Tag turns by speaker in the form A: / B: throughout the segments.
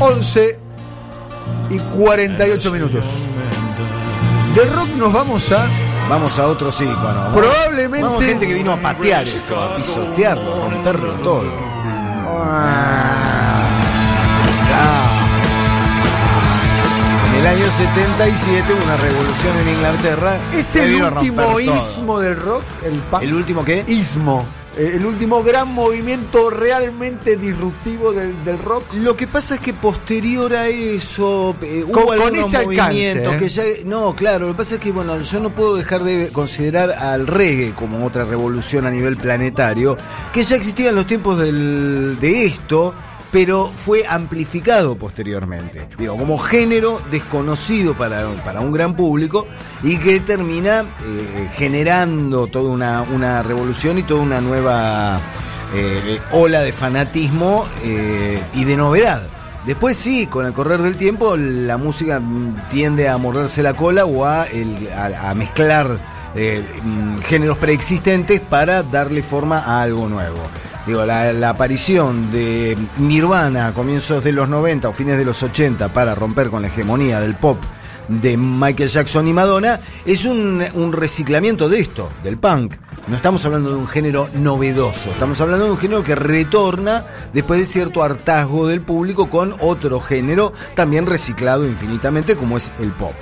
A: 11 y 48 minutos. De rock nos vamos a.
B: Vamos a otros íconos.
A: Probablemente.
B: Vamos gente que vino a patear esto, a pisotearlo, a romperlo todo. En el año 77 hubo una revolución en Inglaterra.
A: Es el último ismo del rock, el.
B: ¿El último qué?
A: Ismo. Eh, El último gran movimiento realmente disruptivo del, del rock.
B: Lo que pasa es que posterior a eso eh,
A: Con-
B: hubo
A: con
B: algunos
A: ese alcance,
B: movimientos
A: ¿eh?
B: que ya no, claro, lo que pasa es que bueno, yo no puedo dejar de considerar al reggae como otra revolución a nivel planetario, que ya existía en los tiempos del, de esto, pero fue amplificado posteriormente. Digo, como género desconocido para, para un gran público y que termina eh, generando toda una, una revolución y toda una nueva eh, ola de fanatismo eh, y de novedad. Después sí, con el correr del tiempo la música tiende a morderse la cola o a, a- mezclar mm, géneros preexistentes para darle forma a algo nuevo. Digo, la, aparición de Nirvana a comienzos de los 90 o fines de los 80 para romper con la hegemonía del pop de Michael Jackson y Madonna es un, un reciclamiento de esto, del punk. No estamos hablando de un género novedoso, estamos hablando de un género que retorna después de cierto hartazgo del público con otro género también reciclado infinitamente como es el pop.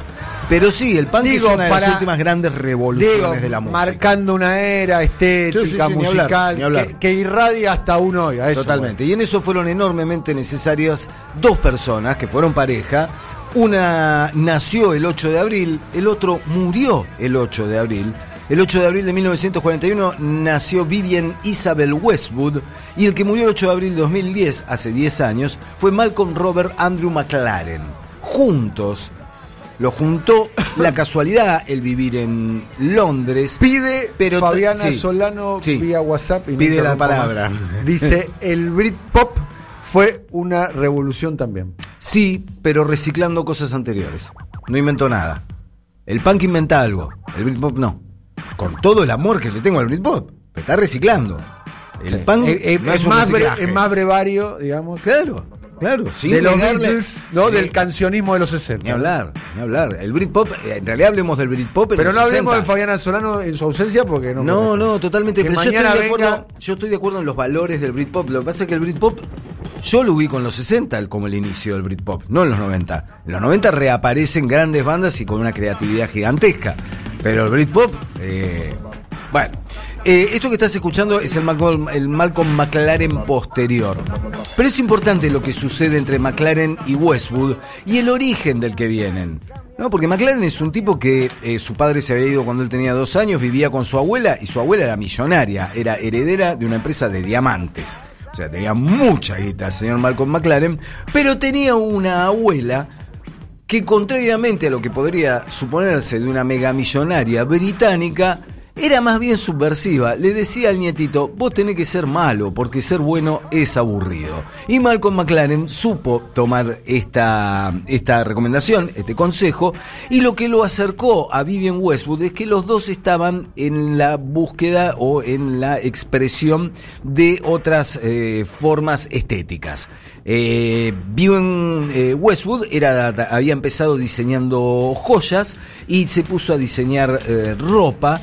B: Pero sí, el punk
A: Digo,
B: es una de las últimas grandes revoluciones
A: Digo,
B: de la música.
A: marcando una era estética,
B: Sí, sí, sí, ni hablar,
A: musical,
B: ni hablar.
A: que, que irradia hasta uno hoy. a eso
B: Totalmente. Y en eso fueron enormemente necesarias dos personas que fueron pareja. Una nació el 8 de abril, el otro murió el 8 de abril. El 8 de abril de 1941 nació Vivian Isabel Westwood y el que murió el 8 de abril de 2010, hace 10 años, fue Malcolm Robert Andrew McLaren. Juntos, lo juntó la casualidad, el vivir en Londres.
A: Pide
B: Pero
A: Fabiana
B: sí.
A: Solano
B: Sí.
A: vía WhatsApp. y
B: Pide la
A: más.
B: palabra.
A: Dice, el Britpop fue una revolución también.
B: Sí, pero reciclando cosas anteriores. No inventó nada. El punk inventa algo, el Britpop no. Con todo el amor que le tengo al Britpop, está reciclando. El punk no
A: es, más bre- es más brevario, digamos,
B: Claro, claro. sin
A: de los
B: negarle-
A: Beatles, ¿no?
B: Sí.
A: Del cancionismo de los 60.
B: Ni hablar, ni hablar. El Britpop, eh, en realidad hablemos del Britpop en
A: Pero
B: los
A: no hablemos
B: 60.
A: de Fabiana Solano en su ausencia porque no.
B: No, no, totalmente. Pero yo estoy, de acuerdo,
A: venga-
B: yo estoy de acuerdo en los valores del Britpop. Lo que pasa es que el Britpop, yo lo ubico en los 60 el- como el inicio del Britpop, no en los 90. En los 90 reaparecen grandes bandas y con una creatividad gigantesca. Pero el Britpop, eh, bueno. Eh, esto que estás escuchando es el Malcolm, el Malcolm McLaren posterior. Pero es importante lo que sucede entre McLaren y Westwood y el origen del que vienen. No, porque McLaren es un tipo que eh, su padre se había ido cuando él tenía dos años, vivía con su abuela y su abuela era millonaria, era heredera de una empresa de diamantes. O sea, tenía mucha guita el señor Malcolm McLaren, pero tenía una abuela que contrariamente a lo que podría suponerse de una megamillonaria británica, era más bien subversiva. Le decía al nietito, vos tenés que ser malo, porque ser bueno es aburrido. Y Malcolm McLaren supo tomar esta, esta recomendación, este consejo, y lo que lo acercó a Vivian Westwood es que los dos estaban en la búsqueda o en la expresión de otras eh, formas estéticas. Eh, Vivian eh, Westwood había empezado diseñando joyas y se puso a diseñar eh, ropa.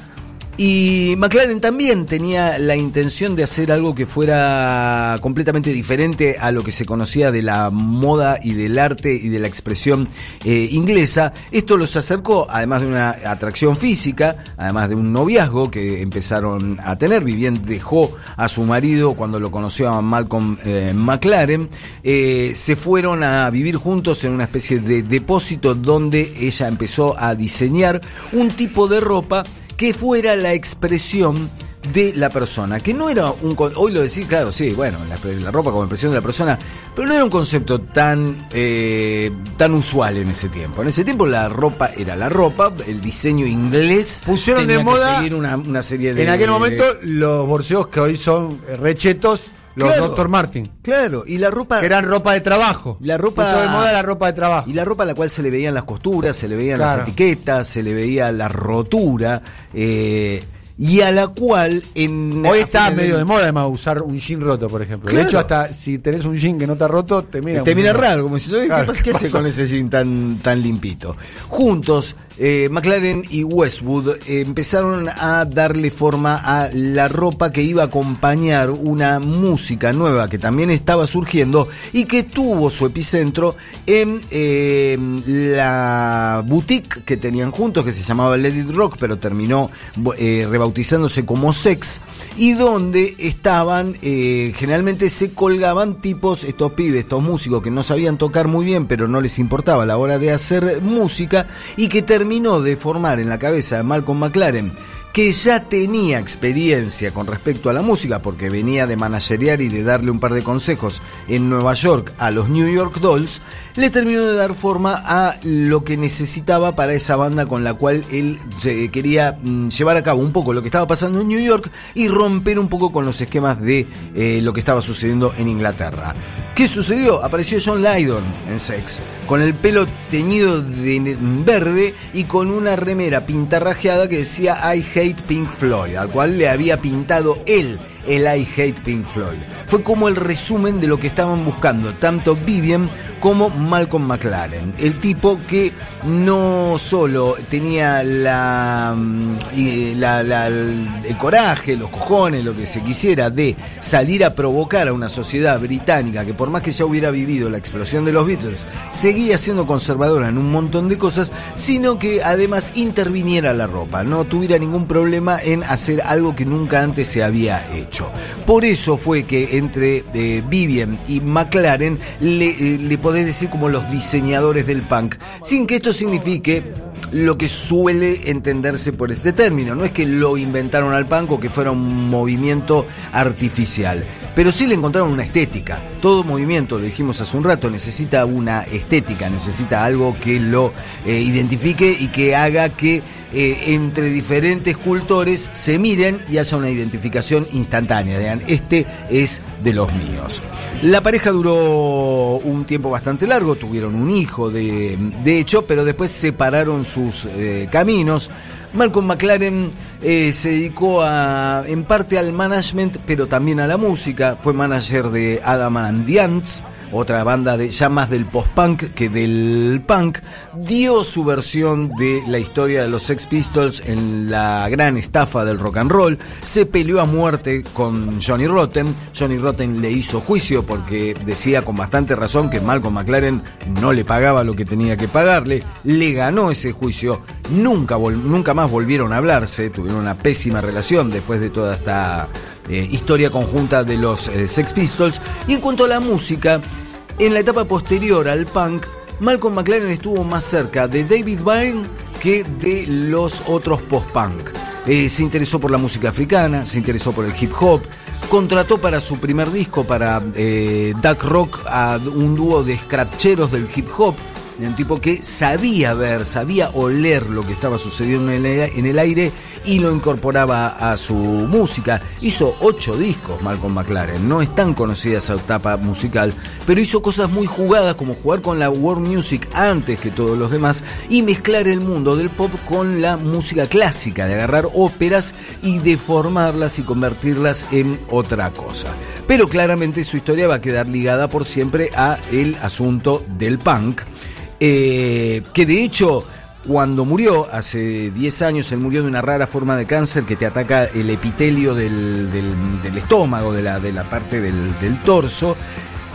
B: Y McLaren también tenía la intención de hacer algo que fuera completamente diferente a lo que se conocía de la moda y del arte y de la expresión eh, inglesa. Esto los acercó, además de una atracción física, además de un noviazgo que empezaron a tener. Vivian dejó a su marido cuando lo conoció a Malcolm eh, McLaren. Eh, se fueron a vivir juntos en una especie de depósito donde ella empezó a diseñar un tipo de ropa que fuera la expresión de la persona, que no era un... Hoy lo decís, claro, sí, bueno, la, la ropa como expresión de la persona, pero no era un concepto tan, eh, tan usual en ese tiempo. En ese tiempo la ropa era la ropa, el diseño inglés
A: Pusieron de moda
B: una, una serie de...
A: En aquel momento, los borseos que hoy son eh, rechetos, los
B: Claro.
A: Dr. Martin,
B: Claro, y la ropa...
A: que eran ropa de trabajo.
B: La ropa-
A: Puso de moda la ropa de trabajo.
B: Y la ropa a la cual se le veían las costuras, se le veían
A: Claro.
B: las etiquetas, se le veía la rotura. eh, y a la cual en
A: Hoy está medio de moda además usar un jean roto, por ejemplo.
B: Claro.
A: De hecho, hasta si tenés un jean que no está roto, te mira.
B: te mira raro, como si ¿qué,
A: Claro?
B: ¿qué
A: ¿qué
B: hace
A: pasó?
B: con ese jean tan, tan limpito? Juntos, eh, McLaren y Westwood empezaron a darle forma a la ropa que iba a acompañar una música nueva que también estaba surgiendo y que tuvo su epicentro en eh, la boutique que tenían juntos, que se llamaba It Rock, pero terminó eh, rebautizándose como Sex, y donde estaban, generalmente se colgaban tipos, estos pibes, estos músicos que no sabían tocar muy bien, pero no les importaba a la hora de hacer música, y que terminó de formar en la cabeza de Malcolm McLaren que ya tenía experiencia con respecto a la música, porque venía de managerear y de darle un par de consejos en Nueva York a los New York Dolls, le terminó de dar forma a lo que necesitaba para esa banda con la cual él se quería mm, llevar a cabo un poco lo que estaba pasando en New York y romper un poco con los esquemas de eh, lo que estaba sucediendo en Inglaterra. ¿Qué sucedió? Apareció John Lydon en Sex, con el pelo teñido de verde y con una remera pintarrajeada que decía I hate Pink Floyd, al cual le había pintado él el I hate Pink Floyd. Fue como el resumen de lo que estaban buscando tanto Vivian como Malcolm McLaren. El tipo que no solo tenía la, mm, la- el coraje, los cojones, lo que se quisiera de salir a provocar a una sociedad británica que por más que ya hubiera vivido la explosión de los Beatles, seguía siendo conservadora en un montón de cosas, sino que además interviniera la ropa, no tuviera ningún problema en hacer algo que nunca antes se había hecho. Por eso fue que entre eh, Vivian y McLaren le, eh, le podés decir como los diseñadores del punk, sin que esto signifique lo que suele entenderse por este término. No es que lo inventaron al punk o que fuera un movimiento artificial, pero sí le encontraron una estética. Todo movimiento, lo dijimos hace un rato, necesita una estética, necesita algo que lo eh, identifique y que haga que eh, entre diferentes cultores se miren y haya una identificación instantánea. Digan, este es de los míos. La pareja duró un tiempo bastante largo, tuvieron un hijo de, de hecho, pero después separaron sus eh, caminos. Malcolm McLaren eh, se dedicó a, en parte al management, pero también a la música. Fue manager de Adam and the Ants, otra banda de ya más del post-punk que del punk, dio su versión de la historia de los Sex Pistols en la gran estafa del rock and roll, se peleó a muerte con Johnny Rotten, Johnny Rotten le hizo juicio porque decía con bastante razón que Malcolm McLaren no le pagaba lo que tenía que pagarle, le ganó ese juicio, nunca, nunca más volvieron a hablarse, tuvieron una pésima relación después de toda esta eh, historia conjunta de los eh, Sex Pistols. Y en cuanto a la música, en la etapa posterior al punk, Malcolm McLaren estuvo más cerca de David Byrne que de los otros post-punk. Eh, se interesó por la música africana, se interesó por el hip hop, contrató para su primer disco, para eh, Duck Rock, a un dúo de scratcheros del hip hop, un tipo que sabía ver, sabía oler lo que estaba sucediendo en el, en el aire y lo incorporaba a su música. Hizo ocho discos Malcolm McLaren, no es tan conocida esa etapa musical, pero hizo cosas muy jugadas como jugar con la world music antes que todos los demás y mezclar el mundo del pop con la música clásica, de agarrar óperas y deformarlas y convertirlas en otra cosa. Pero claramente su historia va a quedar ligada por siempre a el asunto del punk. Eh, que de hecho cuando murió, hace 10 años, él murió de una rara forma de cáncer que te ataca el epitelio del, del- estómago, de la, de la parte del, del torso,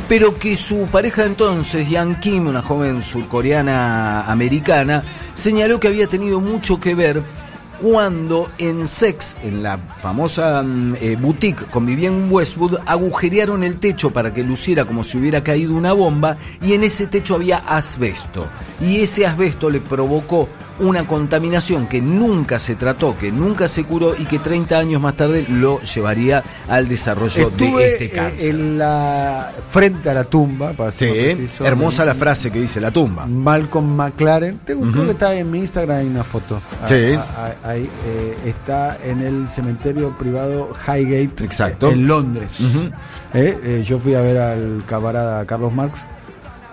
B: pero que su pareja entonces, Yang Kim, una joven surcoreana americana, señaló que había tenido mucho que ver cuando en Sex, en la famosa mm, eh, boutique con Vivienne Westwood, agujerearon el techo para que luciera como si hubiera caído una bomba y en ese techo había asbesto. Y ese asbesto le provocó una contaminación que nunca se trató, que nunca se curó y que 30 años más tarde lo llevaría al desarrollo
A: Estuve
B: de este
A: eh,
B: cáncer.
A: en la frente a la tumba, para
B: Sí,
A: preciso,
B: hermosa la frase que dice la tumba.
A: Malcolm McLaren. Tengo,
B: Ujú.
A: Creo que está en mi Instagram, hay una foto.
B: Sí.
A: Ah, ah, ah, Ahí eh, está en el cementerio privado Highgate,
B: Exacto.
A: en Londres. Eh, eh, yo fui a ver al camarada Carlos Marx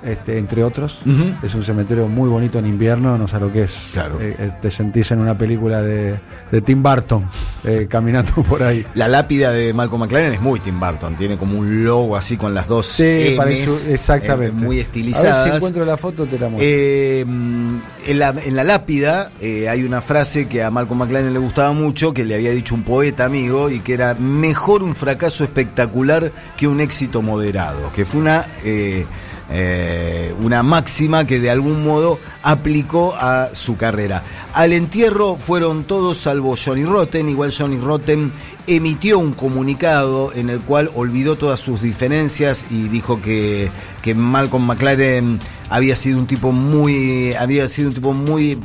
A: este, entre otros. Es un cementerio muy bonito en invierno, no sé lo que es.
B: Claro.
A: Eh, eh, te sentís en una película de, de Tim Burton eh, caminando por ahí.
B: La lápida de Malcolm McLaren es muy Tim Burton, tiene como un logo así con las dos
A: Sí,
B: Ms,
A: parece- exactamente.
B: eh, muy
A: A
B: estilizadas.
A: ver si encuentro la foto, te la muestro.
B: Eh, en, la, en la lápida hay una frase que a Malcolm McLaren le gustaba mucho, que le había dicho un poeta amigo, y que era mejor un fracaso espectacular que un éxito moderado, que fue una... eh, eh, una máxima que de algún modo aplicó a su carrera. Al entierro fueron todos salvo Johnny Rotten, igual Johnny Rotten emitió un comunicado en el cual olvidó todas sus diferencias y dijo que, que Malcolm McLaren había sido un tipo muy había sido un tipo muy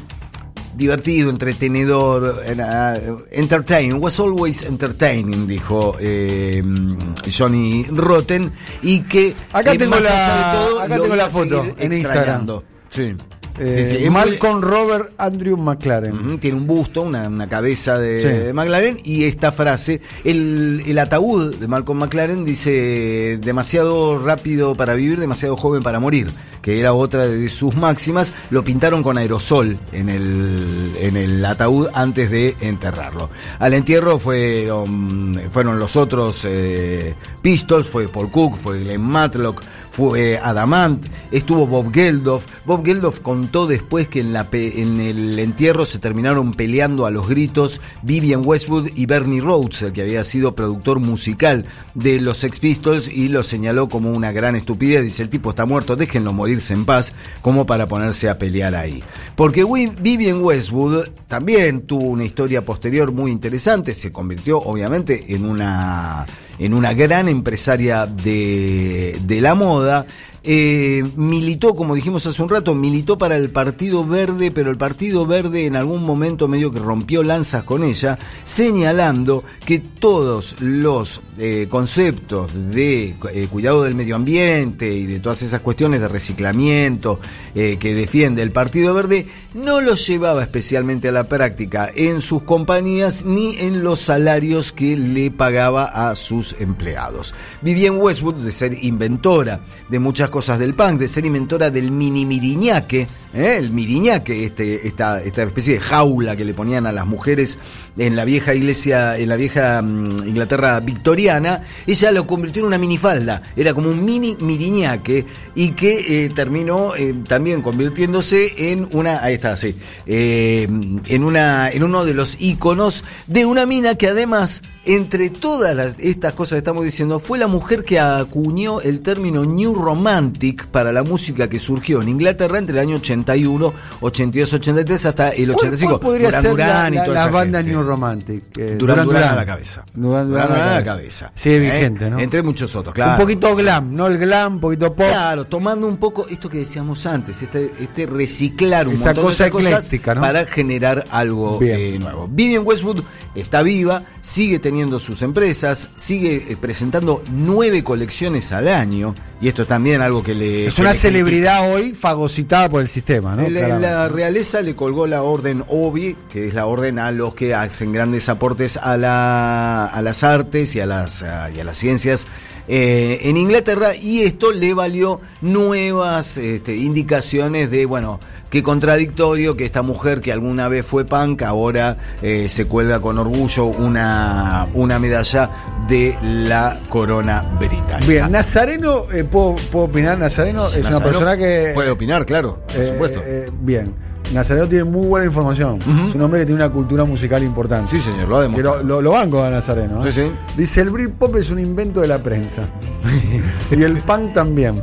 B: divertido, entretenedor, era, entertaining, was always entertaining, dijo eh, Johnny Rotten, y que
A: Acá
B: eh,
A: tengo la-
B: todo,
A: acá tengo la foto en
B: extrañando. Sí.
A: Eh,
B: Sí, sí,
A: Malcolm Robert Andrew McLaren.
B: Tiene un busto, una, una cabeza de,
A: Sí.
B: de McLaren y esta frase, el, el ataúd de Malcolm McLaren dice demasiado rápido para vivir, demasiado joven para morir, que era otra de sus máximas, lo pintaron con aerosol en el, en el ataúd antes de enterrarlo. Al entierro fueron, fueron los otros eh, Pistols, fue Paul Cook, fue Glenn Matlock, fue Adamant, estuvo Bob Geldof. Bob Geldof contó después que en, la en el entierro se terminaron peleando a los gritos Vivian Westwood y Bernie Rhodes, el que había sido productor musical de los Sex Pistols, y lo señaló como una gran estupidez. Dice: el tipo está muerto, déjenlo morirse en paz, como para ponerse a pelear ahí. Porque Vivian Westwood también tuvo una historia posterior muy interesante, se convirtió obviamente en una en una gran empresaria de, de la moda. Eh, militó, como dijimos hace un rato, militó para el Partido Verde, pero el Partido Verde en algún momento medio que rompió lanzas con ella, señalando que todos los eh, conceptos de eh, cuidado del medio ambiente y de todas esas cuestiones de reciclamiento que defiende el Partido Verde no los llevaba especialmente a la práctica en sus compañías ni en los salarios que le pagaba a sus empleados. Vivian Westwood, de ser inventora de muchas cosas del punk, de ser inventora del mini miriñaque, ¿eh? el miriñaque, este, esta, esta especie de jaula que le ponían a las mujeres en la vieja iglesia, en la vieja mm, Inglaterra victoriana, ella lo convirtió en una minifalda, era como un mini miriñaque y que eh, terminó eh, también convirtiéndose en una, ahí está, sí, en una, en uno de los íconos de una mina que además, entre todas estas cosas que estamos diciendo, fue la mujer que acuñó el término New Romantic para la música que surgió en Inglaterra entre el año 81, 82, 83 hasta el
A: ¿Cuál,
B: 85.
A: cuál podría
B: Duran
A: ser
B: Duran
A: la,
B: y toda
A: la banda
B: gente.
A: New Romantic? Eh,
B: Duran Duran a la cabeza.
A: Duran, Duran a
B: la cabeza.
A: Sigue
B: ¿Eh?
A: vigente, ¿no?
B: Entre muchos otros, claro.
A: Un poquito glam, ¿no? El glam, un poquito pop.
B: Claro, tomando un poco esto que decíamos antes, este, este reciclar un
A: Esa
B: montón
A: cosa
B: de cosas
A: ¿no?
B: para generar algo eh, nuevo. Vivian Westwood está viva, sigue teniendo sus empresas, sigue eh, presentando nueve colecciones al año, y esto es también algo que le...
A: Es
B: que
A: una
B: le
A: celebridad hoy fagocitada por el sistema, ¿no?
B: la, realeza le colgó la orden OBI, que es la orden a los que hacen grandes aportes a, la, a las artes y a las, a- y a las ciencias eh, en Inglaterra, y esto le valió nuevas este, indicaciones de, bueno, qué contradictorio que esta mujer que alguna vez fue punk, ahora eh, se cuelga con orgullo una, una medalla de la corona británica.
A: Bien, Nazareno, eh, ¿puedo, puedo opinar? Nazareno es una persona que.
B: Puede opinar, claro, por
A: eh,
B: supuesto.
A: eh, bien. Nazareno tiene muy buena información. Es un hombre que tiene una cultura musical importante.
B: sí, señor, lo ha
A: Que
B: demostrado.
A: lo, lo, lo banco a Nazareno. ¿eh?
B: Sí, sí.
A: Dice: el Britpop es un invento de la prensa. y el punk también.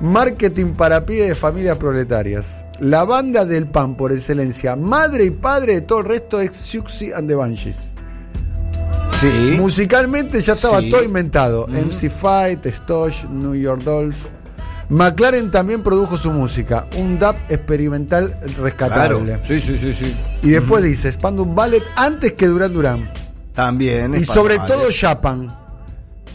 A: Marketing para pie de familias proletarias. La banda del pan por excelencia, madre y padre de todo el resto es Siouxsie and the Banshees.
B: Sí.
A: Musicalmente ya estaba
B: Sí.
A: todo inventado. MC Fight, Stosh, New York Dolls. McLaren también produjo su música, un dub experimental rescatable.
B: Claro. Sí, sí, sí, sí.
A: Y después dice Spandau Ballet antes que Duran Duran.
B: También.
A: Y sobre todo Japan.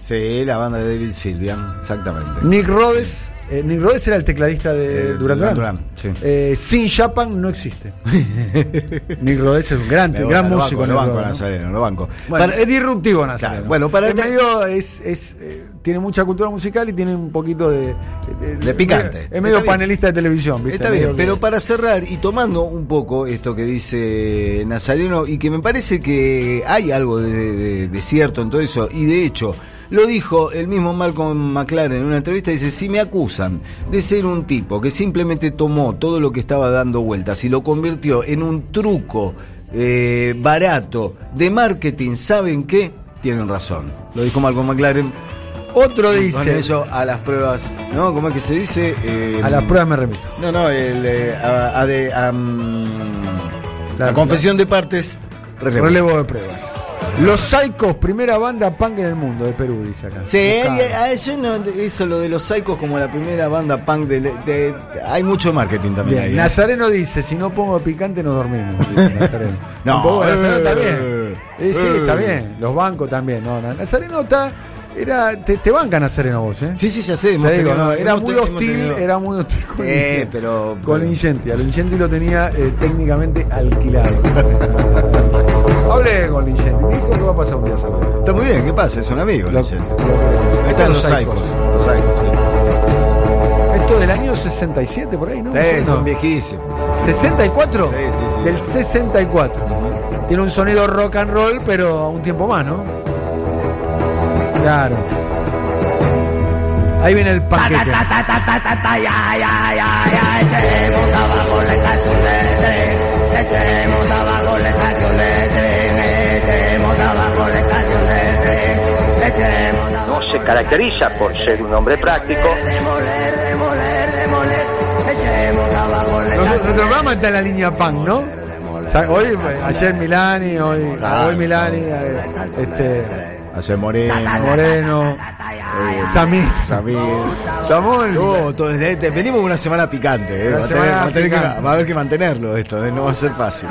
B: Sí, la banda de David Sylvian, exactamente.
A: Nick Rhodes, eh, Nick Rhodes era el tecladista de
B: Eh,
A: Duran
B: Duran
A: Duran.
B: Duran, sí.
A: Eh, sin Japan no existe. Nick Rhodes es un gran, gran músico.
B: banco, lo banco. Nazareno, lo banco.
A: Bueno,
B: Para-
A: es disruptivo Nazareno.
B: Claro, bueno, para
A: En
B: este-
A: medio es, es, eh, tiene mucha cultura musical y tiene un poquito de.
B: De picante.
A: Es medio panelista de televisión, ¿viste?
B: Está bien,
A: que-
B: pero para cerrar y tomando un poco esto que dice Nazareno y que me parece que hay algo de, de- de cierto en todo eso y de hecho lo dijo el mismo Malcolm McLaren en una entrevista, dice, si me acusan de ser un tipo que simplemente tomó todo lo que estaba dando vueltas y lo convirtió en un truco eh, barato de marketing, ¿saben qué? Tienen razón. Lo dijo Malcolm McLaren.
A: Otro
B: Con
A: dice.
B: ello a las pruebas, ¿no? ¿Cómo es que se dice? Eh,
A: A las pruebas me remito.
B: no, no, el, eh, a, a de, a,
A: La-
B: la confesión de partes. Relevo.
A: Relevo de pruebas. Los Psychos, primera banda punk en el mundo de Perú, dice acá.
B: Sí, hay-
A: Buscalo.
B: hay- yo no, eso lo de los Psychos como la primera banda punk de, de- hay mucho marketing también
A: Bien,
B: ahí. ¿eh?
A: Nazareno dice, si no pongo picante nos dormimos. dice Nazareno.
B: No,
A: Nazareno
B: eh,
A: está bien. Eh, sí,
B: eh.
A: está bien. Los bancos también. No, no, Nazareno está... Era, te, te banca Nazareno vos, ¿eh?
B: Sí, sí, ya sé.
A: Te digo, no, era muy hostil, era muy hostil con
B: Eh,
A: Ingenti.
B: pero-
A: Con
B: pero-
A: Ingenti, al lo tenía eh, técnicamente alquilado. Hablé con Ingenti, me dijo que va a pasar un día solo.
B: Está muy bien, ¿qué pasa? Es un amigo.
A: Lo- lo-
B: Ahí están los.
A: Psychos.
B: Los Psychos, sí.
A: Esto del año 67 por ahí, ¿no?
B: Sí,
A: No.
B: son viejísimos.
A: ¿64?
B: Sí, sí, sí.
A: Del 64. Tiene un sonido rock and roll, pero a un tiempo más, ¿no? Claro. Ahí viene el paquete.
C: Echemos abajo la estación de tren, echemos abajo la estación de tren, echemos abajo la estación de tren, echemos abajo.
D: No se caracteriza por ser un hombre práctico.
A: Nuestro programa está en la línea punk, ¿no? O sea, hoy, ayer Milani, hoy, hoy Milani, este,
B: Ayer Moreno.
A: Moreno, Samir.
B: Samir.
A: Estamos
B: Todo, este- venimos una semana picante, eh.
A: Una
B: va, a tener,
A: semana
B: va a tener que-
A: picante.
B: va a haber que mantenerlo esto, eh, no va a ser fácil.